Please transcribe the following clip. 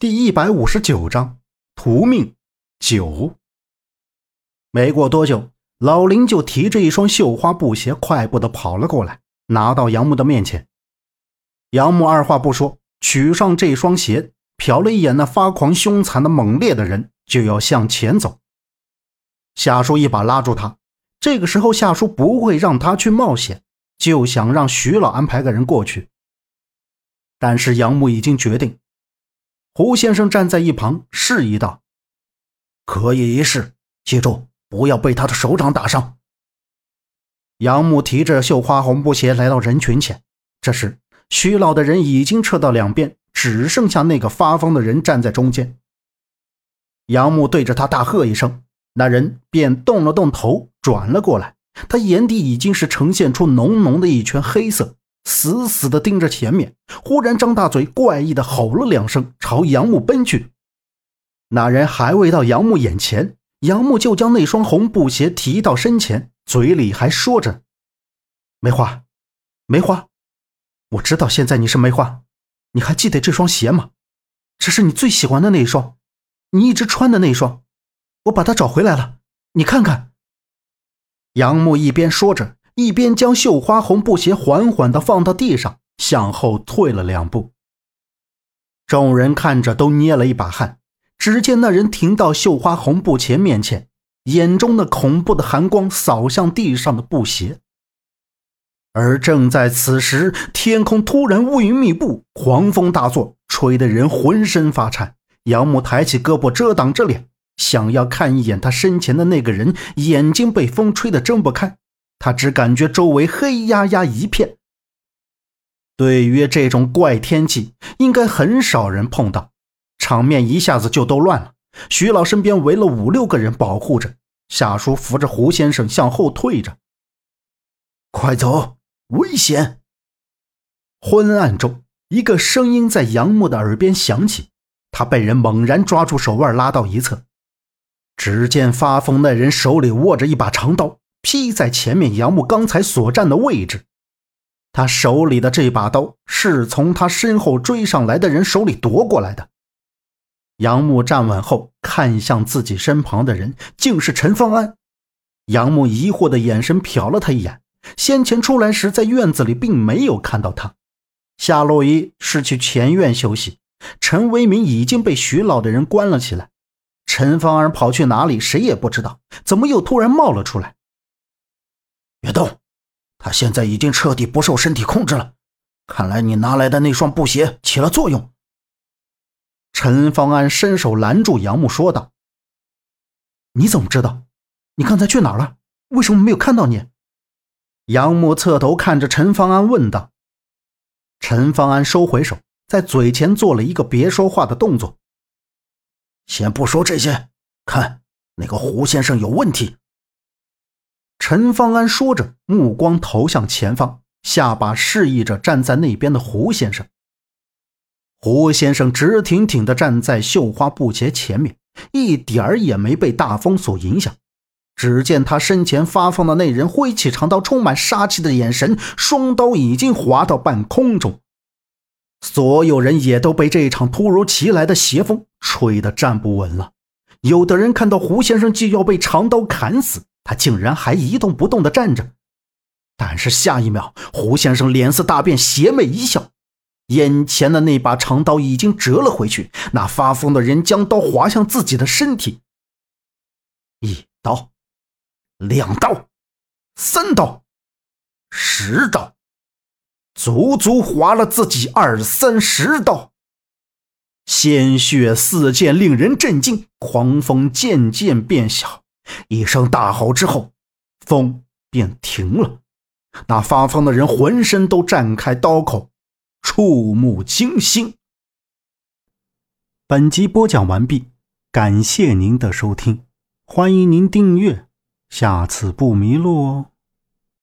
第一百五十九章屠命九。没过多久，老林就提着一双绣花布鞋，快步的跑了过来，拿到杨木的面前。杨木二话不说，取上这双鞋，瞟了一眼那发狂凶残的猛烈的人，就要向前走。夏叔一把拉住他。这个时候，夏叔不会让他去冒险，就想让徐老安排个人过去。但是杨木已经决定。胡先生站在一旁，示意道：“可以一试，记住不要被他的手掌打伤。”杨木提着绣花红布鞋来到人群前。这时，徐老的人已经撤到两边，只剩下那个发疯的人站在中间。杨木对着他大喝一声，那人便动了动头，转了过来。他眼底已经是呈现出浓浓的一圈黑色。死死地盯着前面，忽然张大嘴，怪异地吼了两声，朝杨木奔去。那人还未到杨木眼前，杨木就将那双红布鞋提到身前，嘴里还说着：“梅花，梅花，我知道现在你是梅花，你还记得这双鞋吗？这是你最喜欢的那一双，你一直穿的那一双，我把它找回来了，你看看。”杨木一边说着。一边将绣花红布鞋缓缓地放到地上，向后退了两步。众人看着都捏了一把汗。只见那人停到绣花红布鞋面前，眼中的恐怖的寒光扫向地上的布鞋。而正在此时，天空突然乌云密布，狂风大作，吹得人浑身发颤。杨木抬起胳膊遮挡着脸，想要看一眼他身前的那个人，眼睛被风吹得睁不开。他只感觉周围黑压压一片。对于这种怪天气，应该很少人碰到，场面一下子就都乱了。徐老身边围了五六个人保护着，夏叔扶着胡先生向后退着。快走，危险！昏暗中，一个声音在杨木的耳边响起，他被人猛然抓住手腕，拉到一侧。只见发疯那人手里握着一把长刀。劈在前面杨木刚才所站的位置，他手里的这把刀是从他身后追上来的人手里夺过来的。杨木站稳后，看向自己身旁的人，竟是陈方安。杨木疑惑的眼神瞟了他一眼，先前出来时在院子里并没有看到他。夏洛伊是去前院休息，陈为民已经被徐老的人关了起来。陈方安跑去哪里，谁也不知道，怎么又突然冒了出来？别动，他现在已经彻底不受身体控制了。看来你拿来的那双布鞋起了作用。陈方安伸手拦住杨木，说道：“你怎么知道？你刚才去哪儿了？为什么没有看到你？”杨木侧头看着陈方安，问道。陈方安收回手，在嘴前做了一个别说话的动作。先不说这些，看那个胡先生有问题。陈方安说着，目光投向前方，下巴示意着站在那边的胡先生。胡先生直挺挺地站在绣花布鞋前面，一点儿也没被大风所影响。只见他身前发疯的那人挥起长刀，充满杀气的眼神，双刀已经划到半空中。所有人也都被这场突如其来的邪风吹得站不稳了。有的人看到胡先生就要被长刀砍死。他竟然还一动不动地站着，但是下一秒，胡先生脸色大变，邪魅一笑，眼前的那把长刀已经折了回去。那发疯的人将刀划向自己的身体，一刀，两刀，三刀，十刀，足足划了自己二三十刀，鲜血四溅，令人震惊。狂风渐渐变小。一声大吼之后，风便停了。那发疯的人浑身都绽开刀口，触目惊心。本集播讲完毕，感谢您的收听，欢迎您订阅，下次不迷路哦。